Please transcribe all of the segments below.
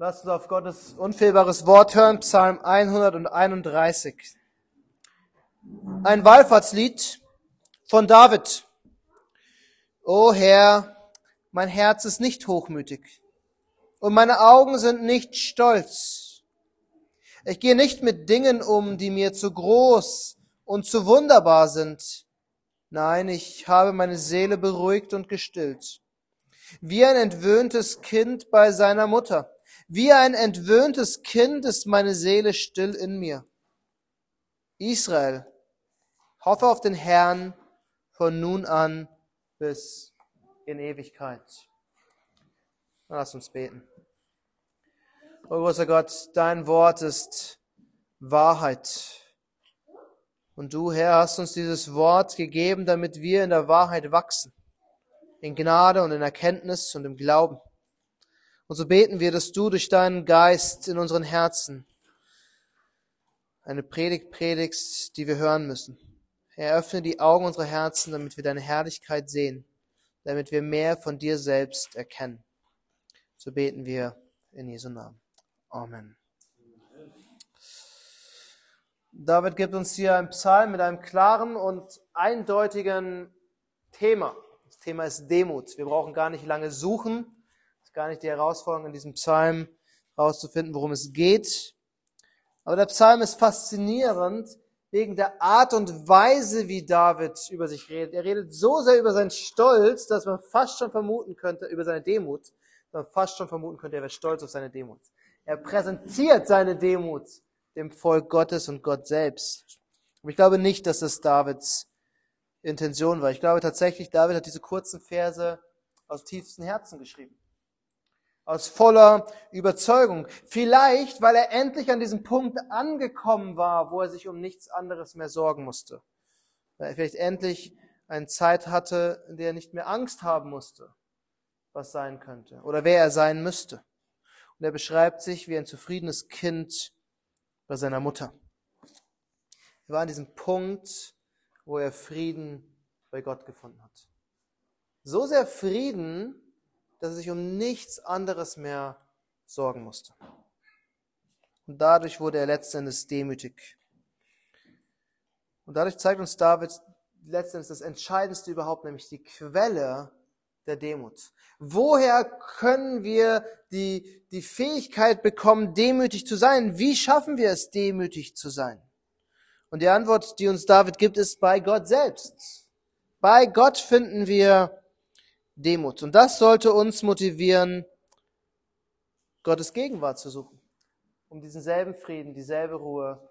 Lasst uns auf Gottes unfehlbares Wort hören, Psalm 131. Ein Wallfahrtslied von David. O Herr, mein Herz ist nicht hochmütig und meine Augen sind nicht stolz. Ich gehe nicht mit Dingen um, die mir zu groß und zu wunderbar sind. Nein, ich habe meine Seele beruhigt und gestillt. Wie ein entwöhntes Kind bei seiner Mutter. Wie ein entwöhntes Kind ist meine Seele still in mir. Israel, hoffe auf den Herrn von nun an bis in Ewigkeit. Lass uns beten. O großer Gott, dein Wort ist Wahrheit. Und du, Herr, hast uns dieses Wort gegeben, damit wir in der Wahrheit wachsen, in Gnade und in Erkenntnis und im Glauben. Und so beten wir, dass du durch deinen Geist in unseren Herzen eine Predigt predigst, die wir hören müssen. Eröffne die Augen unserer Herzen, damit wir deine Herrlichkeit sehen, damit wir mehr von dir selbst erkennen. So beten wir in Jesu Namen. Amen. David gibt uns hier einen Psalm mit einem klaren und eindeutigen Thema. Das Thema ist Demut. Wir brauchen gar nicht lange suchen. Gar nicht die Herausforderung in diesem Psalm herauszufinden, worum es geht. Aber der Psalm ist faszinierend wegen der Art und Weise, wie David über sich redet. Er redet so sehr über seinen Stolz, dass man fast schon vermuten könnte, über seine Demut, dass man fast schon vermuten könnte, er wäre stolz auf seine Demut. Er präsentiert seine Demut dem Volk Gottes und Gott selbst. Aber ich glaube nicht, dass das Davids Intention war. Ich glaube tatsächlich, David hat diese kurzen Verse aus tiefstem Herzen geschrieben. Aus voller Überzeugung. Vielleicht, weil er endlich an diesem Punkt angekommen war, wo er sich um nichts anderes mehr sorgen musste. Weil er vielleicht endlich eine Zeit hatte, in der er nicht mehr Angst haben musste, was sein könnte oder wer er sein müsste. Und er beschreibt sich wie ein zufriedenes Kind, bei seiner Mutter. Er war an diesem Punkt, wo er Frieden bei Gott gefunden hat. So sehr Frieden, dass er sich um nichts anderes mehr sorgen musste. Und dadurch wurde er letztendlich demütig. Und dadurch zeigt uns David letztendlich das Entscheidendste überhaupt, nämlich die Quelle der Demut. Woher können wir die, die Fähigkeit bekommen, demütig zu sein? Wie schaffen wir es, demütig zu sein? Und die Antwort, die uns David gibt, ist bei Gott selbst. Bei Gott finden wir Demut. Und das sollte uns motivieren, Gottes Gegenwart zu suchen, um diesen selben Frieden, dieselbe Ruhe,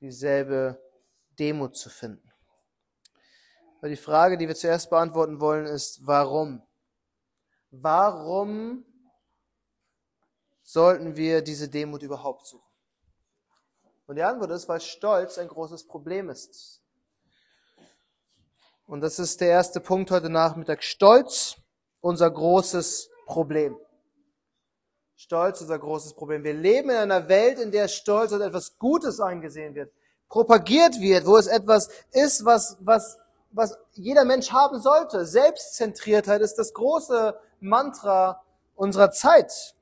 dieselbe Demut zu finden. Aber die Frage, die wir zuerst beantworten wollen, ist, warum? Warum sollten wir diese Demut überhaupt suchen? Und die Antwort ist, weil Stolz ein großes Problem ist. Und das ist der erste Punkt heute Nachmittag. Stolz, unser großes Problem. Stolz, unser großes Problem. Wir leben in einer Welt, in der Stolz als etwas Gutes angesehen wird, propagiert wird, wo es etwas ist, was, was was jeder Mensch haben sollte. Selbstzentriertheit ist das große Mantra unserer Zeit.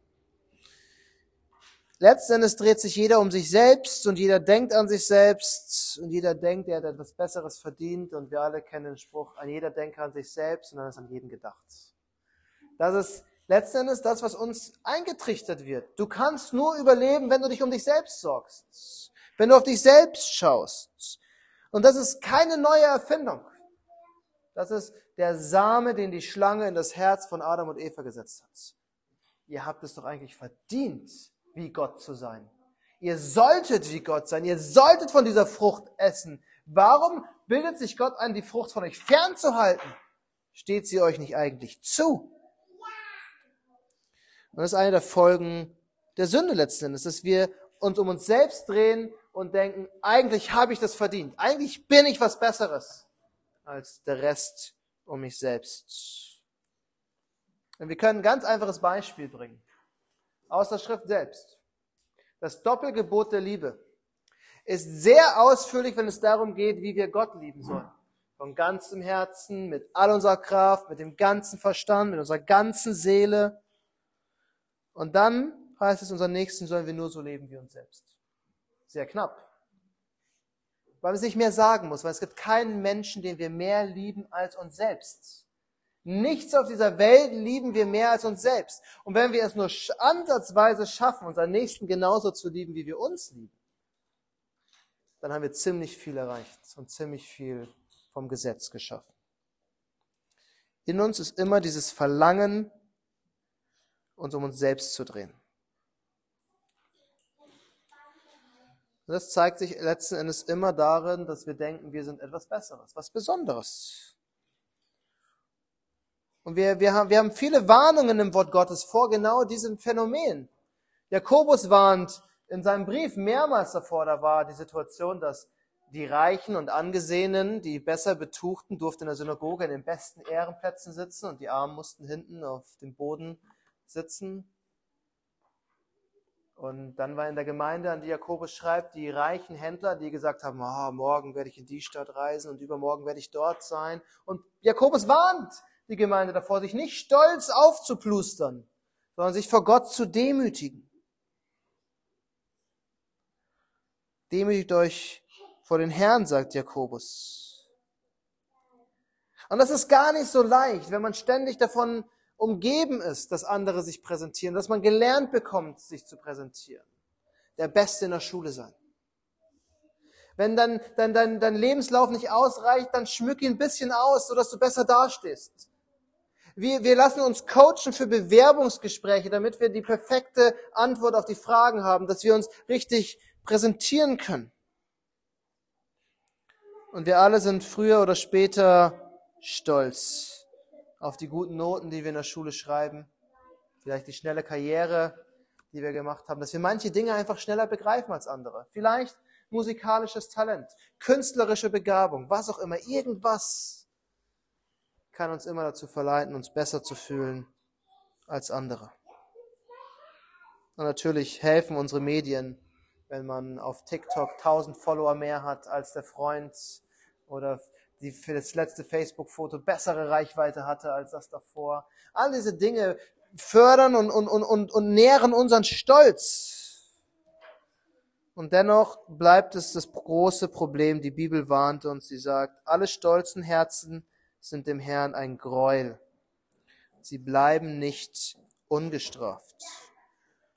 Letztendlich dreht sich jeder um sich selbst und jeder denkt an sich selbst und jeder denkt, er hat etwas Besseres verdient und wir alle kennen den Spruch, an jeder denke an sich selbst und dann ist an jeden gedacht. Das ist letztendlich das, was uns eingetrichtert wird. Du kannst nur überleben, wenn du dich um dich selbst sorgst, wenn du auf dich selbst schaust. Und das ist keine neue Erfindung. Das ist der Same, den die Schlange in das Herz von Adam und Eva gesetzt hat. Ihr habt es doch eigentlich verdient, wie Gott zu sein. Ihr solltet wie Gott sein. Ihr solltet von dieser Frucht essen. Warum bildet sich Gott ein, die Frucht von euch fernzuhalten? Steht sie euch nicht eigentlich zu? Und das ist eine der Folgen der Sünde letzten Endes, dass wir uns um uns selbst drehen und denken, eigentlich habe ich das verdient. Eigentlich bin ich was Besseres als der Rest um mich selbst. Und wir können ein ganz einfaches Beispiel bringen. Aus der Schrift selbst. Das Doppelgebot der Liebe ist sehr ausführlich, wenn es darum geht, wie wir Gott lieben sollen. Von ganzem Herzen, mit all unserer Kraft, mit dem ganzen Verstand, mit unserer ganzen Seele. Und dann heißt es, unseren Nächsten sollen wir nur so leben wie uns selbst. Sehr knapp. Weil es nicht mehr sagen muss, weil es gibt keinen Menschen, den wir mehr lieben als uns selbst. Nichts auf dieser Welt lieben wir mehr als uns selbst. Und wenn wir es nur ansatzweise schaffen, unseren Nächsten genauso zu lieben, wie wir uns lieben, dann haben wir ziemlich viel erreicht und ziemlich viel vom Gesetz geschaffen. In uns ist immer dieses Verlangen, uns um uns selbst zu drehen. Und das zeigt sich letzten Endes immer darin, dass wir denken, wir sind etwas Besseres, was Besonderes. Und wir, wir, haben, wir haben viele Warnungen im Wort Gottes vor genau diesem Phänomen. Jakobus warnt in seinem Brief mehrmals davor, da war die Situation, dass die Reichen und Angesehenen, die besser Betuchten, durften in der Synagoge in den besten Ehrenplätzen sitzen und die Armen mussten hinten auf dem Boden sitzen. Und dann war in der Gemeinde, an die Jakobus schreibt, die reichen Händler, die gesagt haben, oh, morgen werde ich in die Stadt reisen und übermorgen werde ich dort sein. Und Jakobus warnt die Gemeinde davor, sich nicht stolz aufzuplustern, sondern sich vor Gott zu demütigen. Demütigt euch vor den Herrn, sagt Jakobus. Und das ist gar nicht so leicht, wenn man ständig davon umgeben ist, dass andere sich präsentieren, dass man gelernt bekommt, sich zu präsentieren. Der Beste in der Schule sein. Wenn dann dein, dein, dein Lebenslauf nicht ausreicht, dann schmück ihn ein bisschen aus, sodass du besser dastehst. Wir, wir lassen uns coachen für Bewerbungsgespräche, damit wir die perfekte Antwort auf die Fragen haben, dass wir uns richtig präsentieren können. Und wir alle sind früher oder später stolz auf die guten Noten, die wir in der Schule schreiben, vielleicht die schnelle Karriere, die wir gemacht haben, dass wir manche Dinge einfach schneller begreifen als andere. Vielleicht musikalisches Talent, künstlerische Begabung, was auch immer, irgendwas kann uns immer dazu verleiten, uns besser zu fühlen als andere. Und natürlich helfen unsere Medien, wenn man auf TikTok 1000 Follower mehr hat als der Freund oder die für das letzte Facebook-Foto bessere Reichweite hatte als das davor. All diese Dinge fördern und, und, und, und nähren unseren Stolz. Und dennoch bleibt es das große Problem. Die Bibel warnt uns, sie sagt, alle stolzen Herzen sind dem Herrn ein Gräuel. Sie bleiben nicht ungestraft.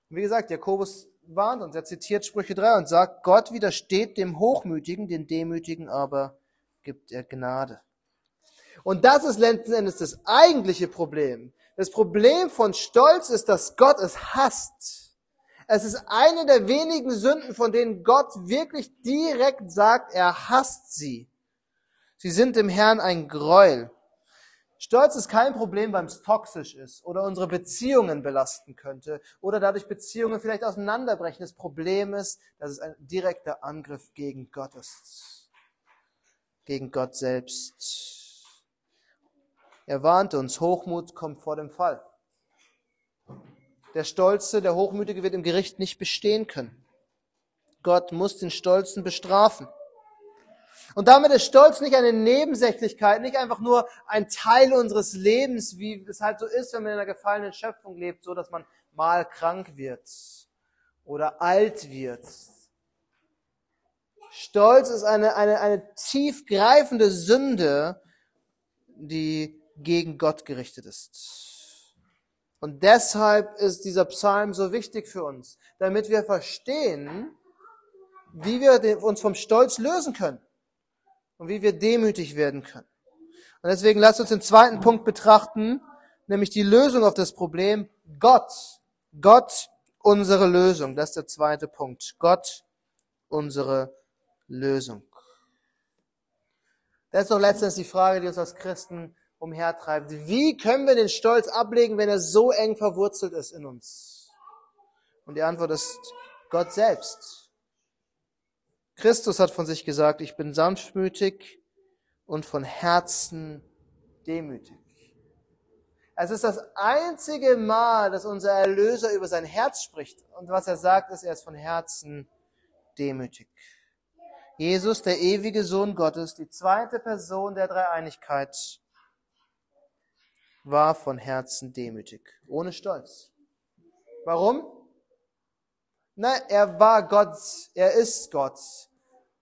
Und wie gesagt, Jakobus warnt uns, er zitiert Sprüche 3 und sagt, Gott widersteht dem Hochmütigen, den Demütigen aber gibt er Gnade. Und das ist letzten Endes das eigentliche Problem. Das Problem von Stolz ist, dass Gott es hasst. Es ist eine der wenigen Sünden, von denen Gott wirklich direkt sagt, er hasst sie. Sie sind dem Herrn ein Gräuel. Stolz ist kein Problem, weil es toxisch ist oder unsere Beziehungen belasten könnte oder dadurch Beziehungen vielleicht auseinanderbrechen. Das Problem ist, dass es ein direkter Angriff gegen Gott ist gegen Gott selbst. Er warnte uns, Hochmut kommt vor dem Fall. Der Stolze, der Hochmütige wird im Gericht nicht bestehen können. Gott muss den Stolzen bestrafen. Und damit ist Stolz nicht eine Nebensächlichkeit, nicht einfach nur ein Teil unseres Lebens, wie es halt so ist, wenn man in einer gefallenen Schöpfung lebt, so dass man mal krank wird oder alt wird, Stolz ist eine, eine, eine tiefgreifende Sünde, die gegen Gott gerichtet ist. Und deshalb ist dieser Psalm so wichtig für uns, damit wir verstehen, wie wir uns vom Stolz lösen können und wie wir demütig werden können. Und deswegen lasst uns den zweiten Punkt betrachten, nämlich die Lösung auf das Problem Gott. Gott unsere Lösung. Das ist der zweite Punkt. Gott unsere Lösung. Das ist doch letztens die Frage, die uns als Christen umhertreibt. Wie können wir den Stolz ablegen, wenn er so eng verwurzelt ist in uns? Und die Antwort ist Gott selbst. Christus hat von sich gesagt, ich bin sanftmütig und von Herzen demütig. Es ist das einzige Mal, dass unser Erlöser über sein Herz spricht. Und was er sagt, ist, er ist von Herzen demütig. Jesus, der ewige Sohn Gottes, die zweite Person der Dreieinigkeit, war von Herzen demütig, ohne Stolz. Warum? Nein, er war Gott, er ist Gott.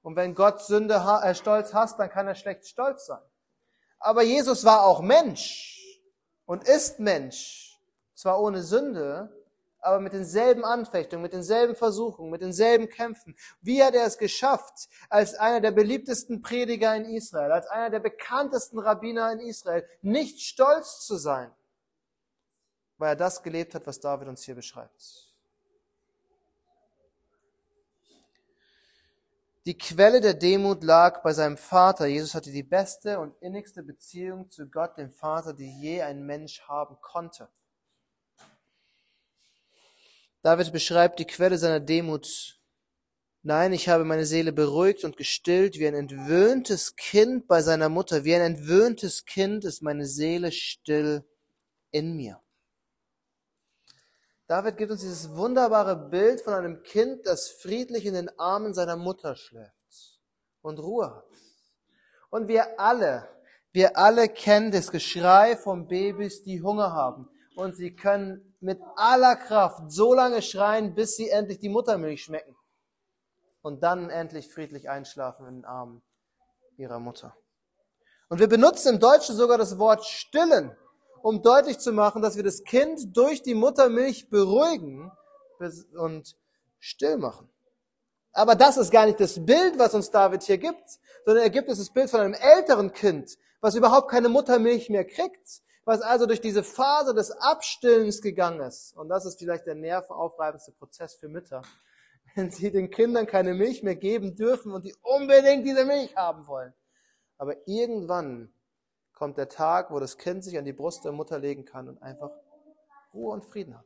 Und wenn Gott Sünde, äh, Stolz hasst, dann kann er schlecht stolz sein. Aber Jesus war auch Mensch und ist Mensch. Zwar ohne Sünde, aber mit denselben Anfechtungen, mit denselben Versuchungen, mit denselben Kämpfen. Wie hat er es geschafft, als einer der beliebtesten Prediger in Israel, als einer der bekanntesten Rabbiner in Israel, nicht stolz zu sein, weil er das gelebt hat, was David uns hier beschreibt. Die Quelle der Demut lag bei seinem Vater. Jesus hatte die beste und innigste Beziehung zu Gott, dem Vater, die je ein Mensch haben konnte. David beschreibt die Quelle seiner Demut. Nein, ich habe meine Seele beruhigt und gestillt wie ein entwöhntes Kind bei seiner Mutter. Wie ein entwöhntes Kind ist meine Seele still in mir. David gibt uns dieses wunderbare Bild von einem Kind, das friedlich in den Armen seiner Mutter schläft und Ruhe hat. Und wir alle, wir alle kennen das Geschrei von Babys, die Hunger haben. Und sie können mit aller Kraft so lange schreien, bis sie endlich die Muttermilch schmecken. Und dann endlich friedlich einschlafen in den Armen ihrer Mutter. Und wir benutzen im Deutschen sogar das Wort stillen um deutlich zu machen, dass wir das Kind durch die Muttermilch beruhigen und still machen. Aber das ist gar nicht das Bild, was uns David hier gibt, sondern er gibt uns das Bild von einem älteren Kind, was überhaupt keine Muttermilch mehr kriegt, was also durch diese Phase des Abstillens gegangen ist. Und das ist vielleicht der nervenaufreibendste Prozess für Mütter. Wenn sie den Kindern keine Milch mehr geben dürfen und die unbedingt diese Milch haben wollen. Aber irgendwann kommt der Tag, wo das Kind sich an die Brust der Mutter legen kann und einfach Ruhe und Frieden hat.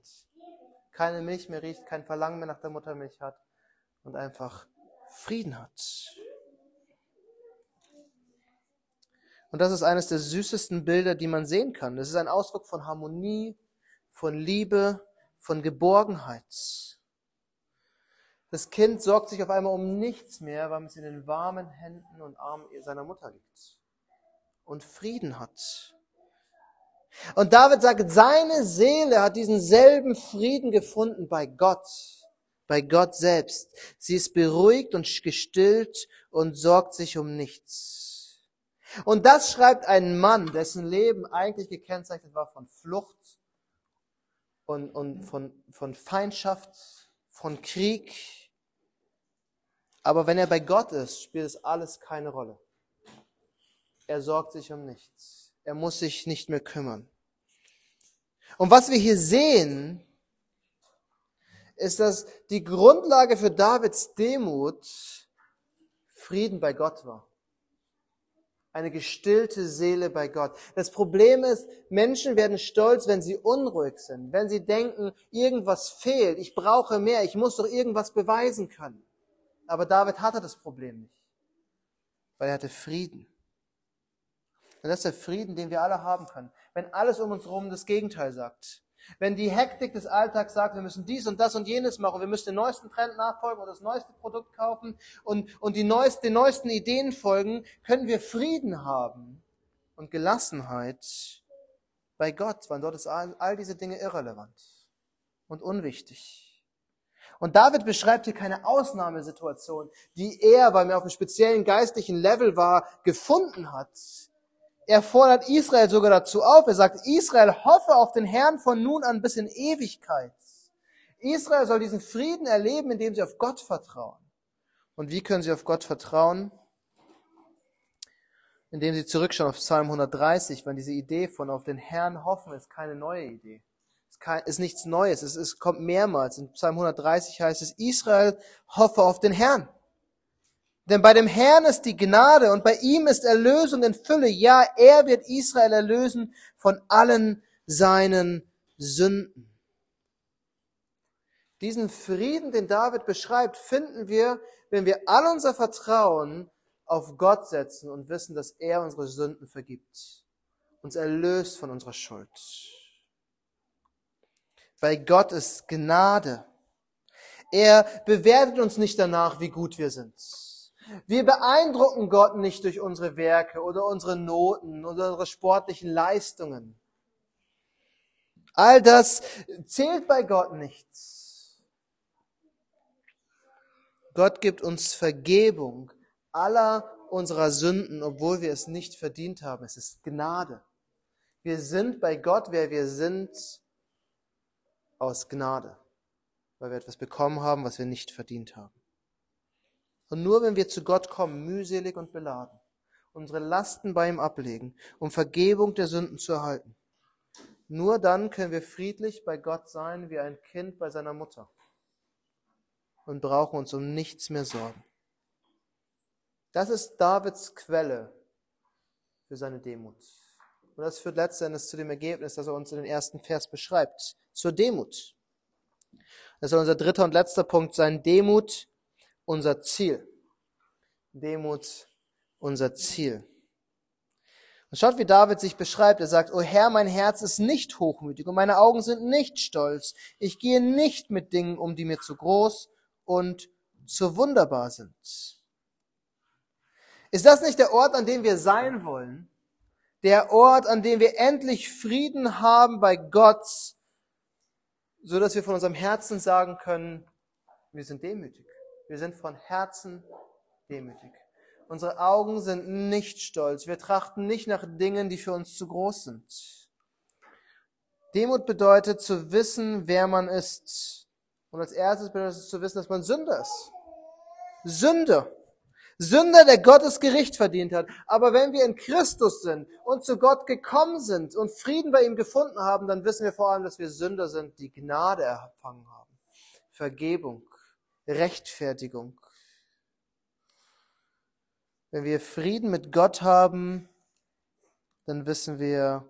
Keine Milch mehr riecht, kein Verlangen mehr nach der Muttermilch hat und einfach Frieden hat. Und das ist eines der süßesten Bilder, die man sehen kann. Das ist ein Ausdruck von Harmonie, von Liebe, von Geborgenheit. Das Kind sorgt sich auf einmal um nichts mehr, weil es in den warmen Händen und Armen seiner Mutter liegt und Frieden hat. Und David sagt, seine Seele hat diesen selben Frieden gefunden bei Gott, bei Gott selbst. Sie ist beruhigt und gestillt und sorgt sich um nichts. Und das schreibt ein Mann, dessen Leben eigentlich gekennzeichnet war von Flucht und, und von, von Feindschaft, von Krieg. Aber wenn er bei Gott ist, spielt es alles keine Rolle. Er sorgt sich um nichts. Er muss sich nicht mehr kümmern. Und was wir hier sehen, ist, dass die Grundlage für Davids Demut Frieden bei Gott war. Eine gestillte Seele bei Gott. Das Problem ist, Menschen werden stolz, wenn sie unruhig sind, wenn sie denken, irgendwas fehlt, ich brauche mehr, ich muss doch irgendwas beweisen können. Aber David hatte das Problem nicht, weil er hatte Frieden. Das ist der Frieden, den wir alle haben können. Wenn alles um uns herum das Gegenteil sagt. Wenn die Hektik des Alltags sagt, wir müssen dies und das und jenes machen, wir müssen den neuesten Trend nachfolgen und das neueste Produkt kaufen und, und die neuesten, den neuesten Ideen folgen, können wir Frieden haben und Gelassenheit bei Gott, weil dort ist all, all diese Dinge irrelevant und unwichtig. Und David beschreibt hier keine Ausnahmesituation, die er, weil er auf einem speziellen geistlichen Level war, gefunden hat, er fordert Israel sogar dazu auf. Er sagt, Israel hoffe auf den Herrn von nun an bis in Ewigkeit. Israel soll diesen Frieden erleben, indem sie auf Gott vertrauen. Und wie können sie auf Gott vertrauen? Indem sie zurückschauen auf Psalm 130, weil diese Idee von auf den Herrn hoffen ist keine neue Idee. Es ist nichts Neues. Es, es kommt mehrmals. In Psalm 130 heißt es, Israel hoffe auf den Herrn. Denn bei dem Herrn ist die Gnade und bei ihm ist Erlösung in Fülle. Ja, er wird Israel erlösen von allen seinen Sünden. Diesen Frieden, den David beschreibt, finden wir, wenn wir all unser Vertrauen auf Gott setzen und wissen, dass er unsere Sünden vergibt, uns erlöst von unserer Schuld. Bei Gott ist Gnade. Er bewertet uns nicht danach, wie gut wir sind wir beeindrucken Gott nicht durch unsere Werke oder unsere Noten oder unsere sportlichen Leistungen. All das zählt bei Gott nichts. Gott gibt uns Vergebung aller unserer Sünden, obwohl wir es nicht verdient haben. Es ist Gnade. Wir sind bei Gott, wer wir sind, aus Gnade, weil wir etwas bekommen haben, was wir nicht verdient haben. Und nur wenn wir zu Gott kommen, mühselig und beladen, unsere Lasten bei ihm ablegen, um Vergebung der Sünden zu erhalten, nur dann können wir friedlich bei Gott sein wie ein Kind bei seiner Mutter und brauchen uns um nichts mehr sorgen. Das ist Davids Quelle für seine Demut. Und das führt letztendlich zu dem Ergebnis, das er uns in den ersten Vers beschreibt, zur Demut. Das ist unser dritter und letzter Punkt sein, Demut, unser Ziel. Demut, unser Ziel. Und schaut, wie David sich beschreibt. Er sagt, O Herr, mein Herz ist nicht hochmütig und meine Augen sind nicht stolz. Ich gehe nicht mit Dingen um, die mir zu groß und zu wunderbar sind. Ist das nicht der Ort, an dem wir sein wollen? Der Ort, an dem wir endlich Frieden haben bei Gott, so dass wir von unserem Herzen sagen können, wir sind demütig. Wir sind von Herzen demütig. Unsere Augen sind nicht stolz. Wir trachten nicht nach Dingen, die für uns zu groß sind. Demut bedeutet zu wissen, wer man ist. Und als erstes bedeutet es zu wissen, dass man Sünder ist. Sünder. Sünder, der Gottes Gericht verdient hat. Aber wenn wir in Christus sind und zu Gott gekommen sind und Frieden bei ihm gefunden haben, dann wissen wir vor allem, dass wir Sünder sind, die Gnade erfangen haben. Vergebung, Rechtfertigung. Wenn wir Frieden mit Gott haben, dann wissen wir,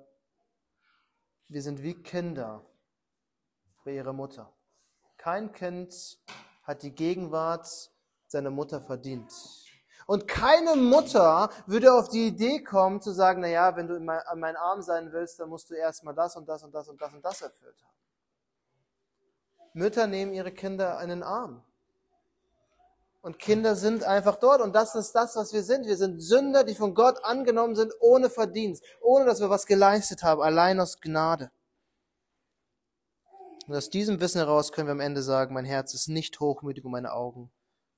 wir sind wie Kinder bei ihrer Mutter. Kein Kind hat die Gegenwart seiner Mutter verdient. Und keine Mutter würde auf die Idee kommen zu sagen, na ja, wenn du an meinen Arm sein willst, dann musst du erstmal das und das und das und das und das erfüllt haben. Mütter nehmen ihre Kinder in den Arm. Und Kinder sind einfach dort. Und das ist das, was wir sind. Wir sind Sünder, die von Gott angenommen sind, ohne Verdienst, ohne dass wir was geleistet haben, allein aus Gnade. Und aus diesem Wissen heraus können wir am Ende sagen, mein Herz ist nicht hochmütig und meine Augen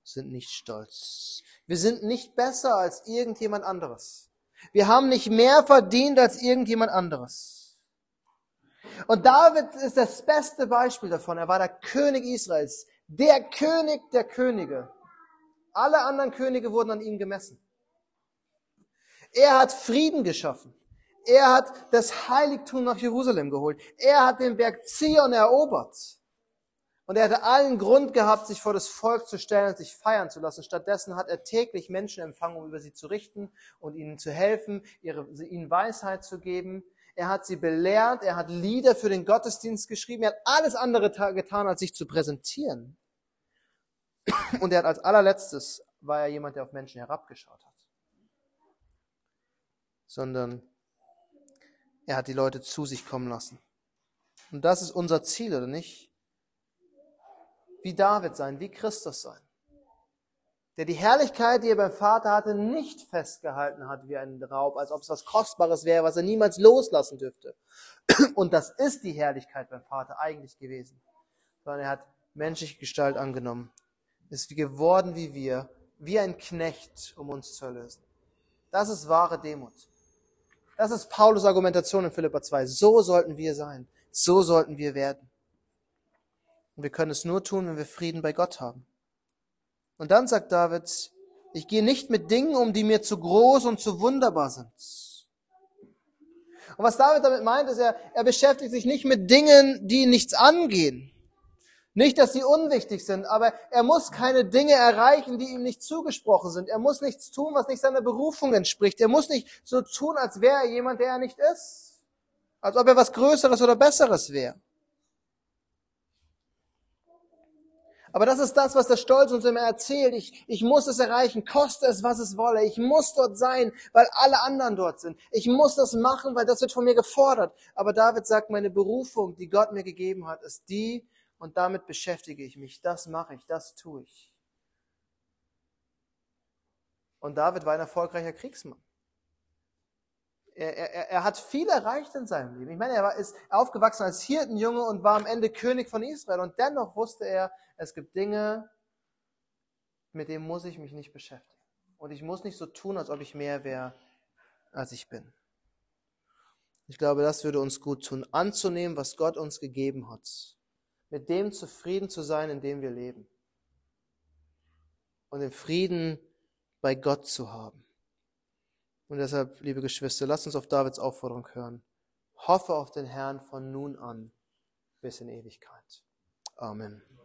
sind nicht stolz. Wir sind nicht besser als irgendjemand anderes. Wir haben nicht mehr verdient als irgendjemand anderes. Und David ist das beste Beispiel davon. Er war der König Israels, der König der Könige. Alle anderen Könige wurden an ihm gemessen. Er hat Frieden geschaffen. Er hat das Heiligtum nach Jerusalem geholt. Er hat den Berg Zion erobert. Und er hatte allen Grund gehabt, sich vor das Volk zu stellen und sich feiern zu lassen. Stattdessen hat er täglich Menschen empfangen, um über sie zu richten und ihnen zu helfen, ihre, ihnen Weisheit zu geben. Er hat sie belehrt, er hat Lieder für den Gottesdienst geschrieben, er hat alles andere getan, als sich zu präsentieren. Und er hat als allerletztes war er jemand, der auf Menschen herabgeschaut hat. Sondern er hat die Leute zu sich kommen lassen. Und das ist unser Ziel, oder nicht? Wie David sein, wie Christus sein. Der die Herrlichkeit, die er beim Vater hatte, nicht festgehalten hat wie ein Raub, als ob es was Kostbares wäre, was er niemals loslassen dürfte. Und das ist die Herrlichkeit beim Vater eigentlich gewesen. Sondern er hat menschliche Gestalt angenommen ist geworden wie wir, wie ein Knecht, um uns zu erlösen. Das ist wahre Demut. Das ist Paulus Argumentation in Philippa 2. So sollten wir sein. So sollten wir werden. Und wir können es nur tun, wenn wir Frieden bei Gott haben. Und dann sagt David, ich gehe nicht mit Dingen um, die mir zu groß und zu wunderbar sind. Und was David damit meint, ist, er, er beschäftigt sich nicht mit Dingen, die nichts angehen. Nicht, dass sie unwichtig sind, aber er muss keine Dinge erreichen, die ihm nicht zugesprochen sind. Er muss nichts tun, was nicht seiner Berufung entspricht. Er muss nicht so tun, als wäre er jemand, der er nicht ist. Als ob er was Größeres oder Besseres wäre. Aber das ist das, was der Stolz uns immer erzählt. Ich, ich muss es erreichen, koste es, was es wolle. Ich muss dort sein, weil alle anderen dort sind. Ich muss das machen, weil das wird von mir gefordert. Aber David sagt, meine Berufung, die Gott mir gegeben hat, ist die, und damit beschäftige ich mich. Das mache ich, das tue ich. Und David war ein erfolgreicher Kriegsmann. Er, er, er hat viel erreicht in seinem Leben. Ich meine, er war, ist aufgewachsen als Hirtenjunge und war am Ende König von Israel. Und dennoch wusste er, es gibt Dinge, mit dem muss ich mich nicht beschäftigen. Und ich muss nicht so tun, als ob ich mehr wäre, als ich bin. Ich glaube, das würde uns gut tun, anzunehmen, was Gott uns gegeben hat. Mit dem zufrieden zu sein, in dem wir leben. Und den Frieden bei Gott zu haben. Und deshalb, liebe Geschwister, lasst uns auf Davids Aufforderung hören. Hoffe auf den Herrn von nun an bis in Ewigkeit. Amen.